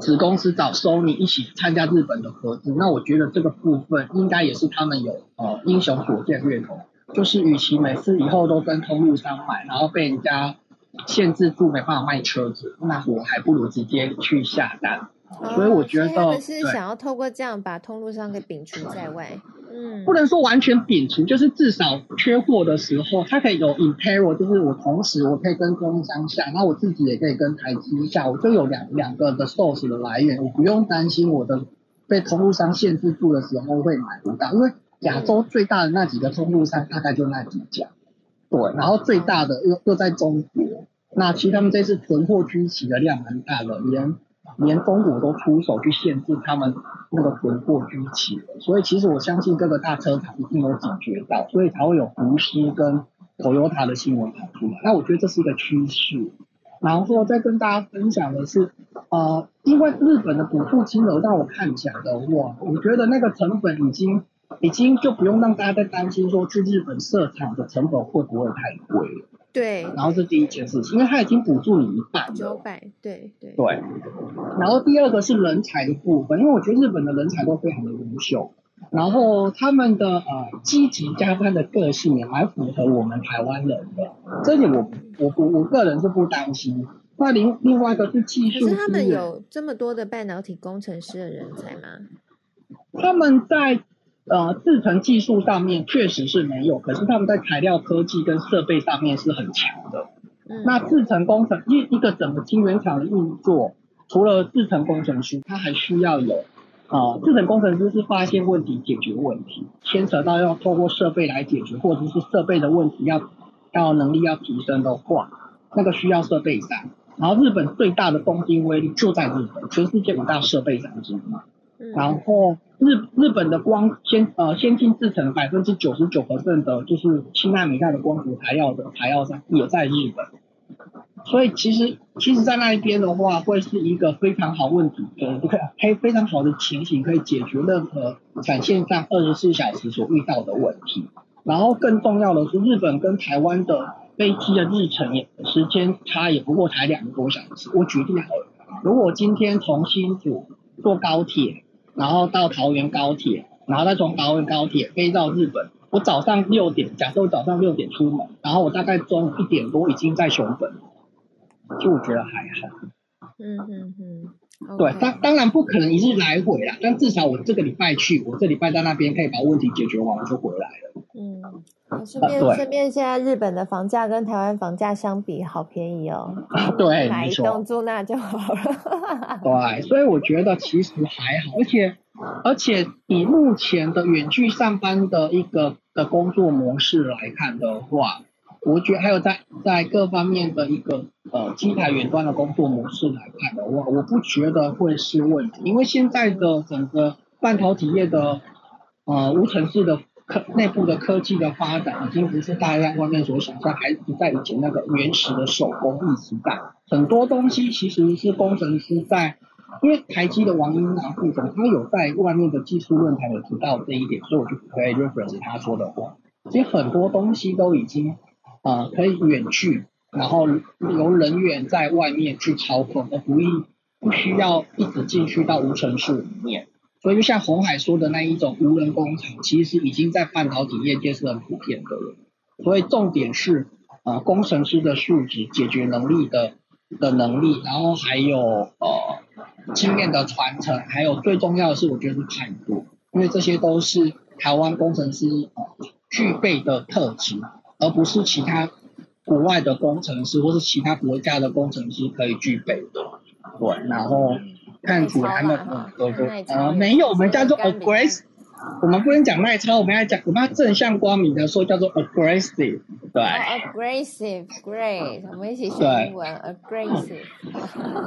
子公司找 Sony 一起参加日本的合资，那我觉得这个部分应该也是他们有呃英雄所见略同。就是与其每次以后都跟通路商买，然后被人家限制住没办法卖车子，那我还不如直接去下单。所以我觉得，他们是想要透过这样把通路商给摒除在外。嗯，不能说完全摒除，就是至少缺货的时候，它可以有 in parallel，就是我同时我可以跟供应商下，然后我自己也可以跟台积下，我就有两两个的 source 的来源，我不用担心我的被通路商限制住的时候会买不到，因为。亚洲最大的那几个通路商大概就那几家，对，然后最大的又又在中国，那其实他们这次囤货居奇的量蛮大的，连连中国都出手去限制他们那个囤货居奇，所以其实我相信各个大车厂一定有警觉到，所以才会有福斯跟 Toyota 的新闻跑出来。那我觉得这是一个趋势，然后再跟大家分享的是，呃，因为日本的补助金额让我看起来的话，我觉得那个成本已经。已经就不用让大家再担心说去日本设厂的成本会不会太贵了。对。然后是第一件事情，因为他已经补助你一半。九百，对对。对。然后第二个是人才的部分，因为我觉得日本的人才都非常的优秀，然后他们的呃积极加班的个性也蛮符合我们台湾人的，这点我我我我个人是不担心。那另另外一个是技术。可是他们有这么多的半导体工程师的人才吗？他们在。呃，制成技术上面确实是没有，可是他们在材料科技跟设备上面是很强的。那制成工程一一个整个晶圆厂的运作，除了制成工程师，他还需要有啊，制成工程师是发现问题、解决问题，牵扯到要透过设备来解决，或者是设备的问题要要能力要提升的话，那个需要设备商。然后日本最大的东京威力就在日本，全世界五大设备商之一。然后日日本的光先呃先进制成百分之九十九的，就是七纳米的光伏材料的材料商也在日本，所以其实其实，在那一边的话，会是一个非常好问题，呃，非非常好的情形，可以解决任何产线上二十四小时所遇到的问题。然后更重要的是，日本跟台湾的飞机的日程也时间差也不过才两个多小时。我举例好了，如果今天从新竹坐高铁。然后到桃园高铁，然后再从桃园高铁飞到日本。我早上六点，假设我早上六点出门，然后我大概中午一点多已经在熊本，就我觉得还好。嗯嗯嗯。对，当当然不可能一日来回啦，但至少我这个礼拜去，我这礼拜在那边可以把问题解决完，我就回来了。嗯，顺便顺便，现在日本的房价跟台湾房价相比，好便宜哦。对，买一栋住那就好了。对，所以我觉得其实还好，而且而且以目前的远距上班的一个的工作模式来看的话，我觉得还有在在各方面的一个呃机台远端的工作模式来看的话，我不觉得会是问题，因为现在的整个半导体业的呃无尘室的科内部的科技的发展，已经不是大家外面所想象，还不在以前那个原始的手工艺时代，很多东西其实是工程师在。因为台积的王英南副总，他有在外面的技术论坛有提到这一点，所以我就可以 reference 他说的话。其实很多东西都已经啊可以远距，然后由人员在外面去操控，而不必不需要一直进去到无尘室里面。所以就像红海说的那一种无人工厂，其实已经在半导体业界是很普遍的了。所以重点是啊工程师的素质、解决能力的的能力，然后还有呃。经验的传承，还有最重要的是，我觉得是态度，因为这些都是台湾工程师具备的特质，而不是其他国外的工程师或是其他国家的工程师可以具备的。对，然后看起来呢，呃，没有，我们叫做 aggressive。我们不能讲耐操，我们要讲，我们要正向光明的说，叫做 aggressive，对。aggressive，great，我们一起学英文，aggressive。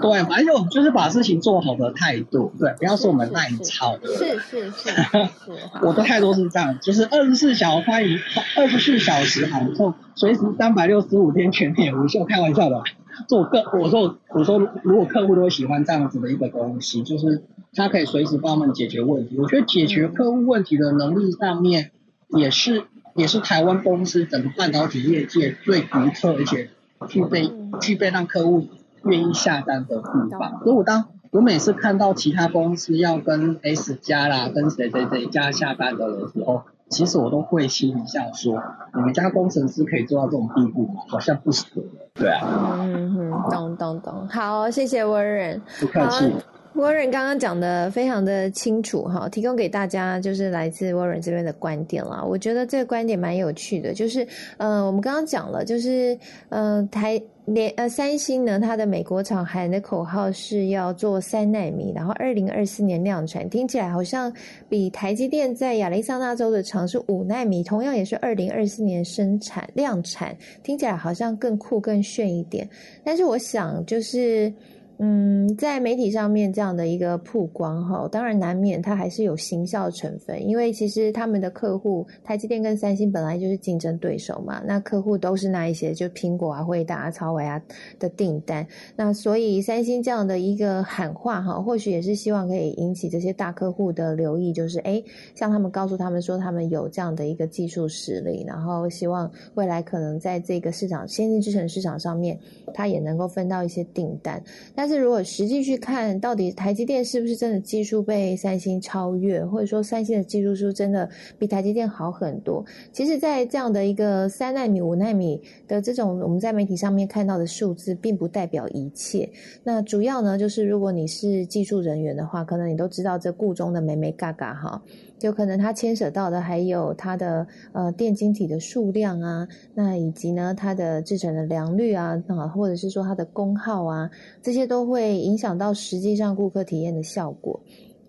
对，反正我们就是把事情做好的态度，对，不要说我们耐操。是是是。我的态度是这样，就是二十四小时欢迎，二十四小时喊痛，随时三百六十五天全天无休，开玩笑的。做客，我说我说，如果客户都喜欢这样子的一个东西，就是他可以随时帮我们解决问题。我觉得解决客户问题的能力上面，也是也是台湾公司整个半导体业界最独特，而且具备具备让客户愿意下单的地方。所以我当我每次看到其他公司要跟 S 加啦，跟谁谁谁加下单的时候，其实我都会心一笑，说你们家工程师可以做到这种地步吗？好像不可能。对啊。嗯哼，懂懂懂。好，谢谢温仁。不客气。温仁刚刚讲的非常的清楚哈，提供给大家就是来自温仁这边的观点啦。我觉得这个观点蛮有趣的，就是呃，我们刚刚讲了，就是呃台。联呃，三星呢，它的美国厂喊的口号是要做三纳米，然后二零二四年量产，听起来好像比台积电在亚利桑那州的厂是五纳米，同样也是二零二四年生产量产，听起来好像更酷更炫一点。但是我想就是。嗯，在媒体上面这样的一个曝光哈，当然难免它还是有行销成分，因为其实他们的客户台积电跟三星本来就是竞争对手嘛，那客户都是那一些就苹果啊、惠达啊、超维啊的订单，那所以三星这样的一个喊话哈，或许也是希望可以引起这些大客户的留意，就是哎，向他们告诉他们说他们有这样的一个技术实力，然后希望未来可能在这个市场先进制程市场上面，它也能够分到一些订单，但。但是如果实际去看，到底台积电是不是真的技术被三星超越，或者说三星的技术是不是真的比台积电好很多？其实，在这样的一个三纳米、五纳米的这种我们在媒体上面看到的数字，并不代表一切。那主要呢，就是如果你是技术人员的话，可能你都知道这故中的美美嘎嘎哈。就可能它牵涉到的还有它的呃电晶体的数量啊，那以及呢它的制成的良率啊啊，或者是说它的功耗啊，这些都会影响到实际上顾客体验的效果。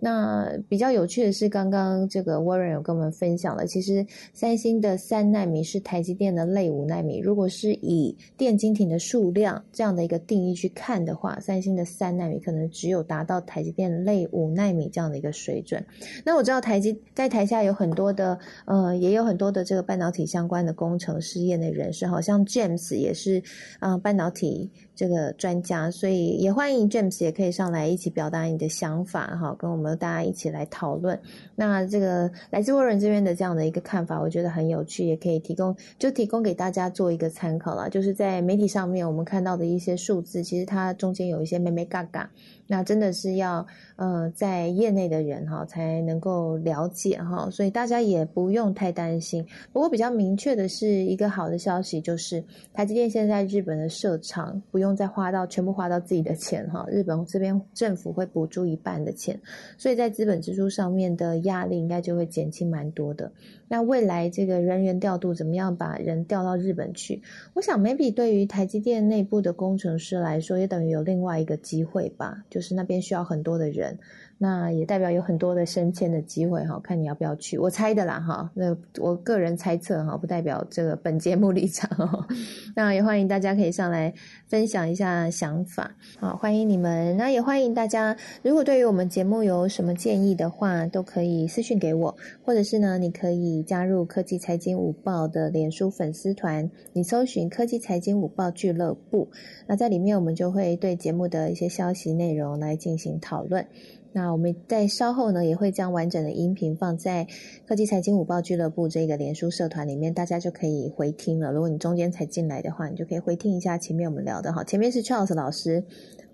那比较有趣的是，刚刚这个 Warren 有跟我们分享了，其实三星的三纳米是台积电的类五纳米。如果是以电晶体的数量这样的一个定义去看的话，三星的三纳米可能只有达到台积电类五纳米这样的一个水准。那我知道台积在台下有很多的呃，也有很多的这个半导体相关的工程师业内人士，好像 James 也是啊半导体。这个专家，所以也欢迎 James 也可以上来一起表达你的想法哈，跟我们大家一起来讨论。那这个来自沃伦这边的这样的一个看法，我觉得很有趣，也可以提供就提供给大家做一个参考了。就是在媒体上面我们看到的一些数字，其实它中间有一些咩咩嘎嘎。那真的是要呃在业内的人哈才能够了解哈，所以大家也不用太担心。不过比较明确的是一个好的消息，就是台积电现在日本的设厂不用再花到全部花到自己的钱哈，日本这边政府会补助一半的钱，所以在资本支出上面的压力应该就会减轻蛮多的。那未来这个人员调度怎么样把人调到日本去？我想 maybe 对于台积电内部的工程师来说，也等于有另外一个机会吧，就是那边需要很多的人。那也代表有很多的升迁的机会哈，看你要不要去。我猜的啦哈，那我个人猜测哈，不代表这个本节目立场。那也欢迎大家可以上来分享一下想法，好，欢迎你们。那也欢迎大家，如果对于我们节目有什么建议的话，都可以私信给我，或者是呢，你可以加入科技财经午报的脸书粉丝团，你搜寻科技财经午报俱乐部，那在里面我们就会对节目的一些消息内容来进行讨论。那我们在稍后呢，也会将完整的音频放在科技财经午报俱乐部这个脸书社团里面，大家就可以回听了。如果你中间才进来的话，你就可以回听一下前面我们聊的哈。前面是 Charles 老师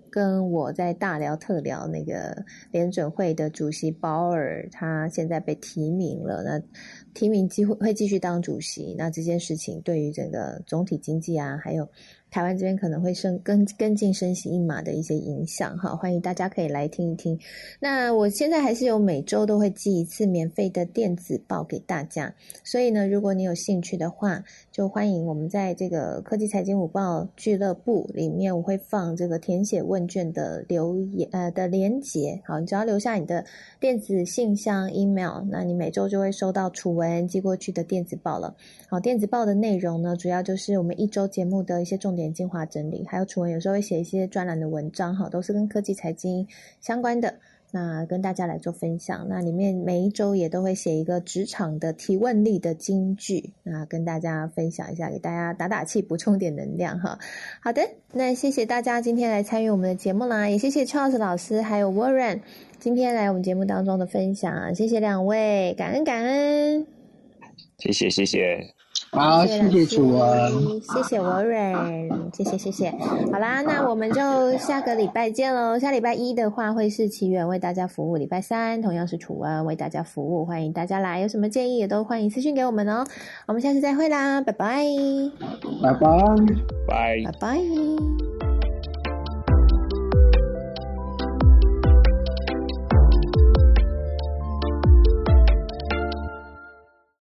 跟我在大聊特聊那个联准会的主席鲍尔，他现在被提名了，那提名机会会继续当主席。那这件事情对于整个总体经济啊，还有。台湾这边可能会升跟跟进升息一码的一些影响哈，欢迎大家可以来听一听。那我现在还是有每周都会寄一次免费的电子报给大家，所以呢，如果你有兴趣的话，就欢迎我们在这个科技财经午报俱乐部里面，我会放这个填写问卷的留言呃的连接。好，你只要留下你的电子信箱 email，那你每周就会收到楚文寄过去的电子报了。好，电子报的内容呢，主要就是我们一周节目的一些重点。精华整理，还有楚文有时候会写一些专栏的文章，哈，都是跟科技财经相关的，那跟大家来做分享。那里面每一周也都会写一个职场的提问力的金句，那跟大家分享一下，给大家打打气，补充点能量，哈。好的，那谢谢大家今天来参与我们的节目啦，也谢谢 Charles 老师还有 Warren 今天来我们节目当中的分享，谢谢两位，感恩感恩，谢谢谢谢。好，谢谢楚文，谢谢 Warren，谢谢谢谢。好啦，那我们就下个礼拜见喽。下礼拜一的话会是奇缘为大家服务，礼拜三同样是楚文为大家服务，欢迎大家来，有什么建议也都欢迎私信给我们哦。我们下次再会啦，拜拜，拜拜，拜拜拜。